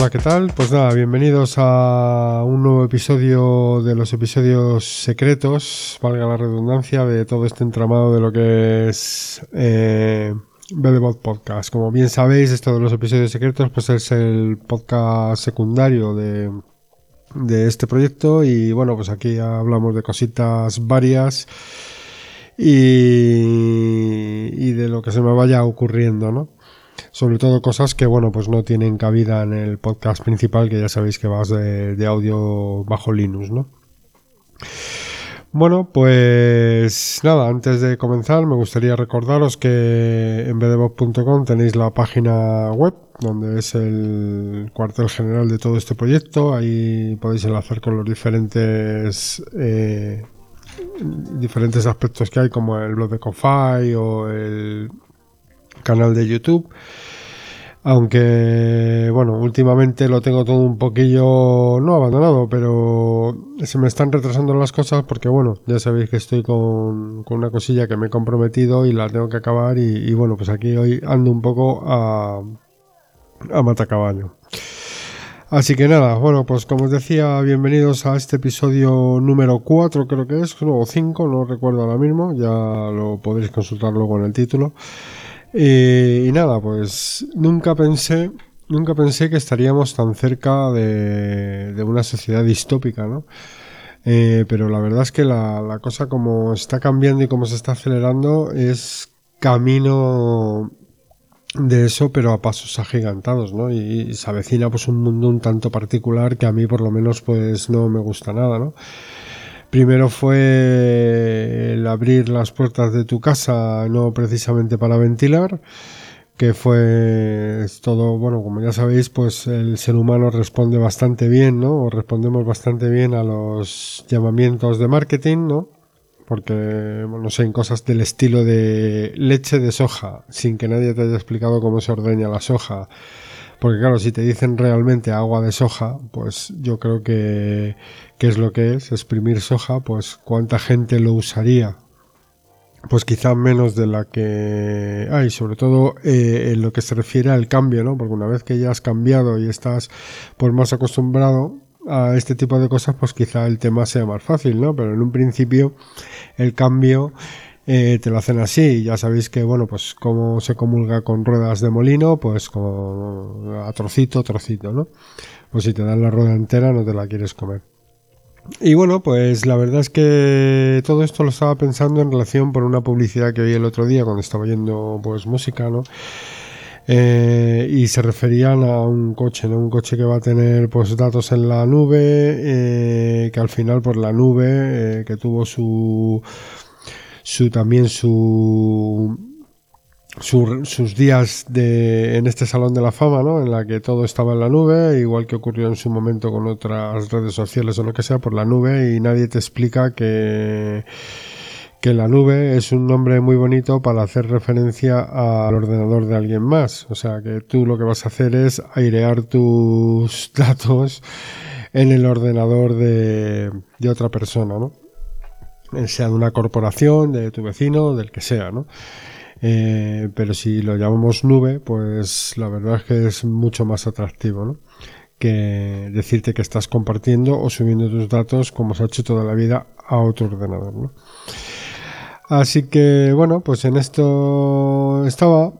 Hola, ¿qué tal? Pues nada, bienvenidos a un nuevo episodio de los episodios secretos, valga la redundancia, de todo este entramado de lo que es eh, Podcast. Como bien sabéis, esto de los episodios secretos pues es el podcast secundario de, de este proyecto y bueno, pues aquí hablamos de cositas varias y, y de lo que se me vaya ocurriendo, ¿no? Sobre todo cosas que bueno pues no tienen cabida en el podcast principal que ya sabéis que vas de, audio bajo Linux no bueno pues nada antes de comenzar me gustaría recordaros que en bdbob.com tenéis la página web donde es el cuartel general de todo este proyecto. Ahí podéis enlazar con los diferentes eh, diferentes aspectos que hay como el blog de Confy o el canal de YouTube. Aunque, bueno, últimamente lo tengo todo un poquillo, no abandonado, pero se me están retrasando las cosas porque, bueno, ya sabéis que estoy con, una cosilla que me he comprometido y la tengo que acabar y, bueno, pues aquí hoy ando un poco a, a matacaballo. Así que nada, bueno, pues como os decía, bienvenidos a este episodio número 4 creo que es, o 5, no recuerdo ahora mismo, ya lo podréis consultar luego en el título. Eh, y nada, pues nunca pensé, nunca pensé que estaríamos tan cerca de, de una sociedad distópica, ¿no? Eh, pero la verdad es que la, la, cosa como está cambiando y como se está acelerando es camino de eso, pero a pasos agigantados, ¿no? Y, y se avecina pues un mundo un tanto particular que a mí por lo menos pues no me gusta nada, ¿no? Primero fue el abrir las puertas de tu casa, no precisamente para ventilar, que fue todo, bueno, como ya sabéis, pues el ser humano responde bastante bien, ¿no? O respondemos bastante bien a los llamamientos de marketing, ¿no? Porque, no sé, en cosas del estilo de leche de soja, sin que nadie te haya explicado cómo se ordeña la soja. Porque claro, si te dicen realmente agua de soja, pues yo creo que, qué es lo que es exprimir soja, pues cuánta gente lo usaría. Pues quizá menos de la que hay, sobre todo eh, en lo que se refiere al cambio, ¿no? Porque una vez que ya has cambiado y estás pues más acostumbrado a este tipo de cosas, pues quizá el tema sea más fácil, ¿no? Pero en un principio el cambio eh, te lo hacen así. Ya sabéis que, bueno, pues como se comulga con ruedas de molino, pues como a trocito, trocito, ¿no? Pues si te dan la rueda entera no te la quieres comer. Y bueno, pues la verdad es que todo esto lo estaba pensando en relación por una publicidad que oí el otro día cuando estaba oyendo pues música, ¿no? Eh, y se referían a un coche, ¿no? Un coche que va a tener pues datos en la nube, eh, que al final por la nube, eh, que tuvo su, su también su su, sus días de, en este Salón de la Fama, ¿no? En la que todo estaba en la nube, igual que ocurrió en su momento con otras redes sociales o lo que sea, por la nube, y nadie te explica que, que la nube es un nombre muy bonito para hacer referencia al ordenador de alguien más. O sea, que tú lo que vas a hacer es airear tus datos en el ordenador de, de otra persona, ¿no? Sea de una corporación, de tu vecino, del que sea, ¿no? Eh, pero si lo llamamos nube, pues la verdad es que es mucho más atractivo, ¿no? Que decirte que estás compartiendo o subiendo tus datos como se ha hecho toda la vida a otro ordenador, ¿no? Así que bueno, pues en esto estaba,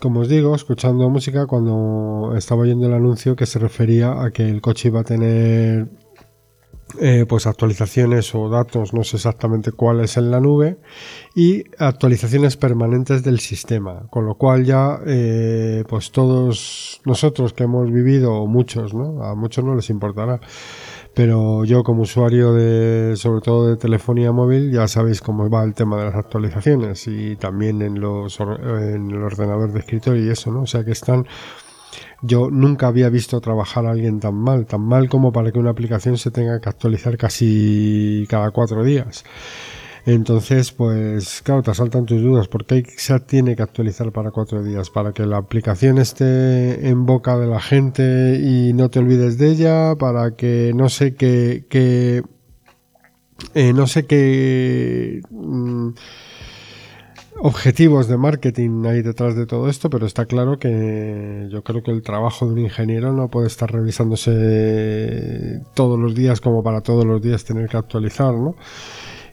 como os digo, escuchando música cuando estaba oyendo el anuncio que se refería a que el coche iba a tener eh, pues actualizaciones o datos, no sé exactamente cuáles en la nube, y actualizaciones permanentes del sistema, con lo cual ya eh, pues todos nosotros que hemos vivido, muchos, ¿no? A muchos no les importará, pero yo como usuario de, sobre todo de telefonía móvil, ya sabéis cómo va el tema de las actualizaciones y también en los en el ordenador de escritorio y eso, ¿no? O sea que están yo nunca había visto trabajar a alguien tan mal, tan mal como para que una aplicación se tenga que actualizar casi cada cuatro días. Entonces, pues claro, te asaltan tus dudas. ¿Por qué se tiene que actualizar para cuatro días? ¿Para que la aplicación esté en boca de la gente y no te olvides de ella? ¿Para que no sé qué... que eh, no sé qué... Mmm, objetivos de marketing hay detrás de todo esto, pero está claro que yo creo que el trabajo de un ingeniero no puede estar revisándose todos los días como para todos los días tener que actualizar, ¿no?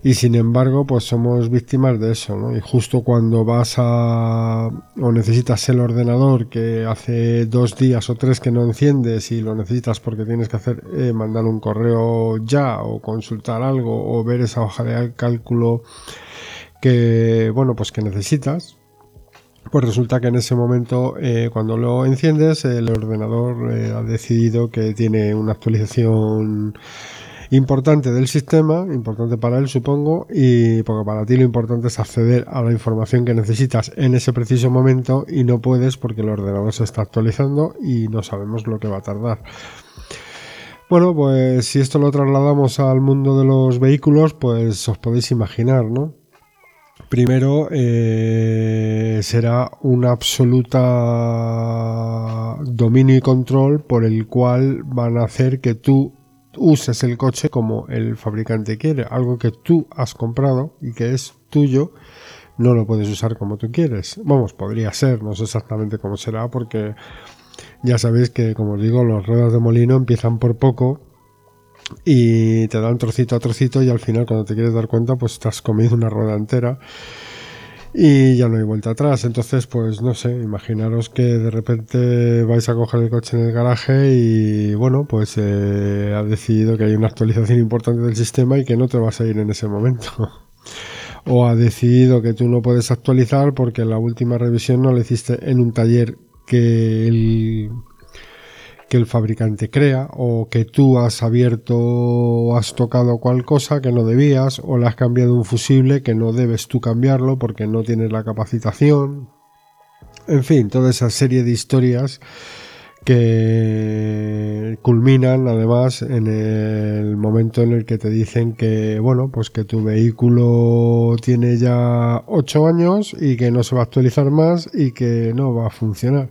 Y sin embargo, pues somos víctimas de eso, ¿no? Y justo cuando vas a o necesitas el ordenador que hace dos días o tres que no enciendes y lo necesitas porque tienes que hacer eh, mandar un correo ya o consultar algo o ver esa hoja de cálculo que, bueno, pues que necesitas, pues resulta que en ese momento, eh, cuando lo enciendes, el ordenador eh, ha decidido que tiene una actualización importante del sistema, importante para él supongo, y porque para ti lo importante es acceder a la información que necesitas en ese preciso momento y no puedes porque el ordenador se está actualizando y no sabemos lo que va a tardar. Bueno, pues si esto lo trasladamos al mundo de los vehículos, pues os podéis imaginar, ¿no? Primero, eh, será una absoluta dominio y control por el cual van a hacer que tú uses el coche como el fabricante quiere. Algo que tú has comprado y que es tuyo, no lo puedes usar como tú quieres. Vamos, podría ser, no sé exactamente cómo será porque ya sabéis que, como os digo, los ruedas de molino empiezan por poco y te dan trocito a trocito y al final cuando te quieres dar cuenta pues estás comiendo una rueda entera y ya no hay vuelta atrás. Entonces, pues no sé, imaginaros que de repente vais a coger el coche en el garaje y bueno, pues eh, ha decidido que hay una actualización importante del sistema y que no te vas a ir en ese momento. o ha decidido que tú no puedes actualizar porque la última revisión no la hiciste en un taller que el que el fabricante crea o que tú has abierto o has tocado cual cosa que no debías o le has cambiado un fusible que no debes tú cambiarlo porque no tienes la capacitación. En fin, toda esa serie de historias que culminan además en el momento en el que te dicen que bueno pues que tu vehículo tiene ya 8 años y que no se va a actualizar más y que no va a funcionar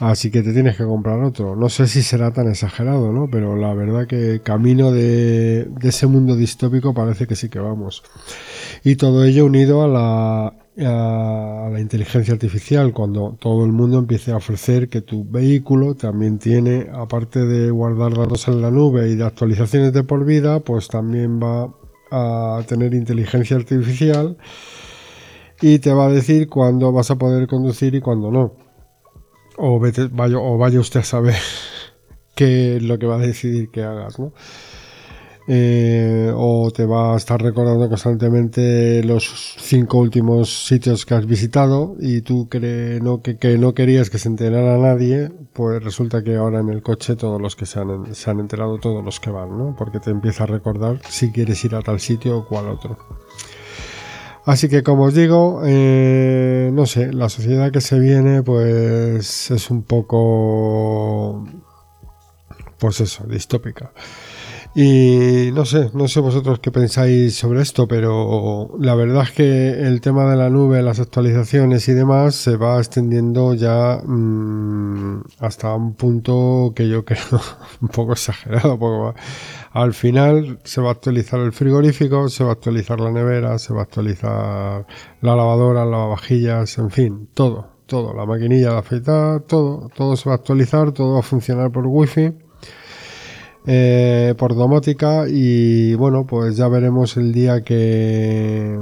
Así que te tienes que comprar otro. No sé si será tan exagerado, ¿no? Pero la verdad que camino de, ese mundo distópico parece que sí que vamos. Y todo ello unido a la, a la inteligencia artificial, cuando todo el mundo empiece a ofrecer que tu vehículo también tiene, aparte de guardar datos en la nube y de actualizaciones de por vida, pues también va a tener inteligencia artificial y te va a decir cuándo vas a poder conducir y cuándo no o, vaya, o vaya usted a saber qué es lo que va a decidir que hagas, ¿no? Eh, o te va a estar recordando constantemente los cinco últimos sitios que has visitado y tú que, no, que, no querías que se enterara nadie, pues resulta que ahora en el coche todos los que se han, se han enterado, todos los que van, ¿no? Porque te empieza a recordar si quieres ir a tal sitio o cual otro. Así que como os digo, eh, no sé, la sociedad que se viene pues es un poco, pues eso, distópica. Y no sé, no sé vosotros qué pensáis sobre esto, pero la verdad es que el tema de la nube, las actualizaciones y demás se va extendiendo ya mm, hasta un punto que yo creo un poco exagerado. Poco al final se va a actualizar el frigorífico, se va a actualizar la nevera, se va a actualizar la lavadora, las lavavajillas, en fin, todo, todo, la maquinilla de afeitar, todo, todo se va a actualizar, todo va a funcionar por wifi eh, por domótica y bueno, pues ya veremos el día que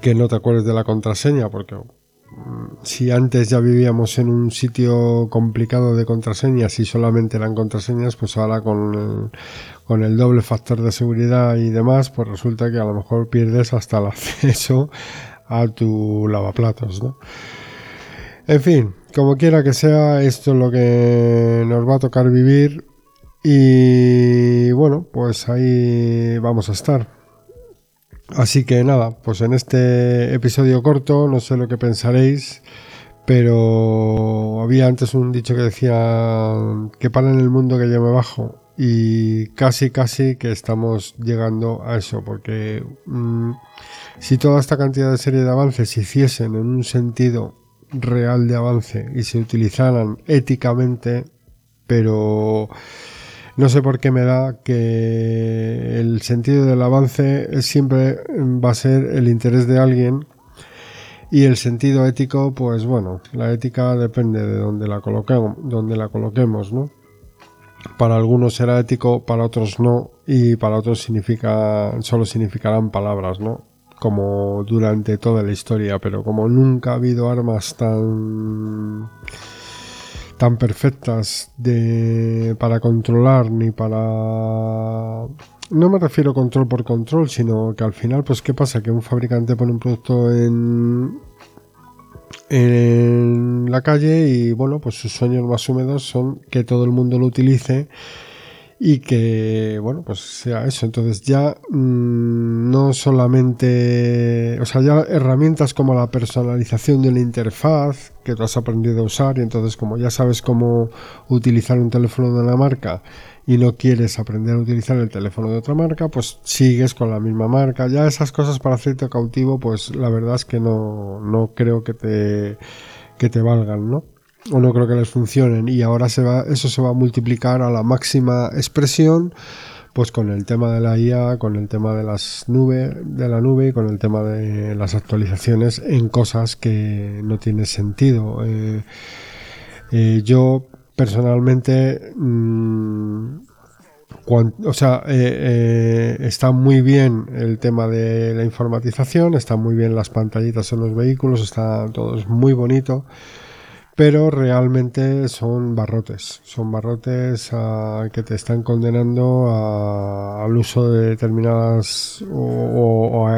que no te acuerdes de la contraseña porque mm, si antes ya vivíamos en un sitio complicado de contraseñas y solamente eran contraseñas, pues ahora con el, con el doble factor de seguridad y demás, pues resulta que a lo mejor pierdes hasta el acceso a tu lavaplatos, ¿no? En fin, como quiera que sea, esto es lo que nos va a tocar vivir y bueno, pues ahí vamos a estar. Así que nada, pues en este episodio corto, no sé lo que pensaréis, pero había antes un dicho que decía que para en el mundo que yo me bajo y casi casi que estamos llegando a eso, porque mm, si toda esta cantidad de serie de avances se hiciesen en un sentido real de avance y se utilizaran éticamente, pero no sé por qué me da que el sentido del avance siempre va a ser el interés de alguien Y el sentido ético, pues bueno, la ética depende de donde la coloquemos, la coloquemos, ¿no? Para algunos será ético, para otros no, y para otros significa, solo significarán palabras, ¿no? Como durante toda la historia, pero como nunca ha habido armas tan tan perfectas de para controlar ni para no me refiero control por control, sino que al final, pues, ¿qué pasa? Que un fabricante pone un producto en, en la calle y, bueno, pues sus sueños más húmedos son que todo el mundo lo utilice y que, bueno, pues sea eso. Entonces ya mm, no solamente, o sea, ya herramientas como la personalización de la interfaz que tú has aprendido a usar y entonces como ya sabes cómo utilizar un teléfono de una marca y no quieres aprender a utilizar el teléfono de otra marca, pues sigues con la misma marca. Ya esas cosas para hacerte cautivo, pues la verdad es que no, no creo que te, que te valgan, ¿no? O no creo que les funcionen. Y ahora se va, eso se va a multiplicar a la máxima expresión, pues con el tema de la IA, con el tema de las nubes, de la nube y con el tema de las actualizaciones en cosas que no tienen sentido. Eh, eh, yo personalmente, mm, o sea, eh, está muy bien el tema de la informatización, está muy bien las pantallitas en los vehículos, está todo es muy bonito, pero realmente son barrotes, son barrotes que te están condenando al uso de determinadas o,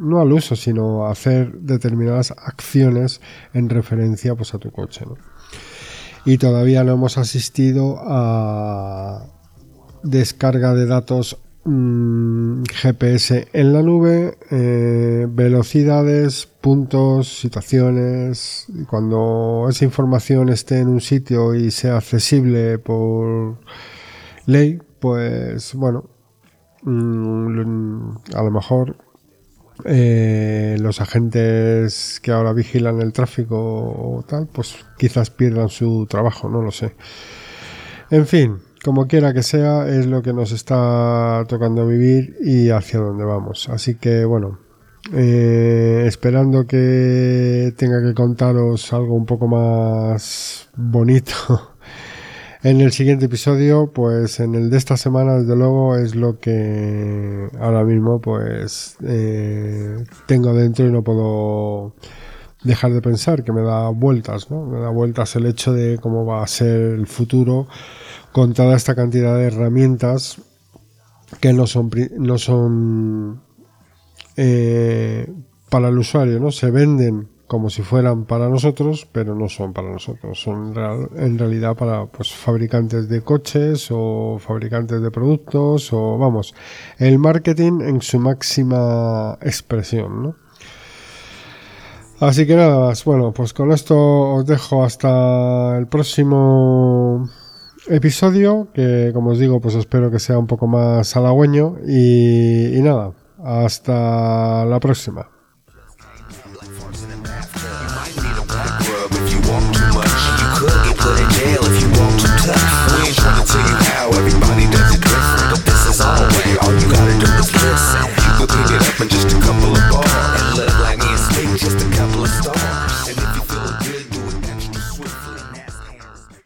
no al uso, sino a hacer determinadas acciones en referencia pues a tu coche, y todavía no hemos asistido a descarga de datos mm, GPS en la nube, eh, velocidades, puntos, situaciones. Cuando esa información esté en un sitio y sea accesible por ley, pues bueno, mm, a lo mejor eh, los agentes que ahora vigilan el tráfico o tal, pues quizás pierdan su trabajo, no lo sé. En fin, como quiera que sea, es lo que nos está tocando vivir y hacia dónde vamos. Así que bueno, eh, esperando que tenga que contaros algo un poco más bonito en el siguiente episodio, pues en el de esta semana, desde luego, es lo que ahora mismo pues eh, tengo dentro y no puedo dejar de pensar, que me da vueltas, ¿no? Me da vueltas el hecho de cómo va a ser el futuro con toda esta cantidad de herramientas que no son, no son eh, para el usuario, ¿no? Se venden como si fueran para nosotros, pero no son para nosotros. Son en realidad para pues, fabricantes de coches o fabricantes de productos o vamos, el marketing en su máxima expresión, ¿no? Así que nada más, bueno, pues con esto os dejo hasta el próximo episodio que, como os digo, pues espero que sea un poco más halagüeño y, y nada, hasta la próxima.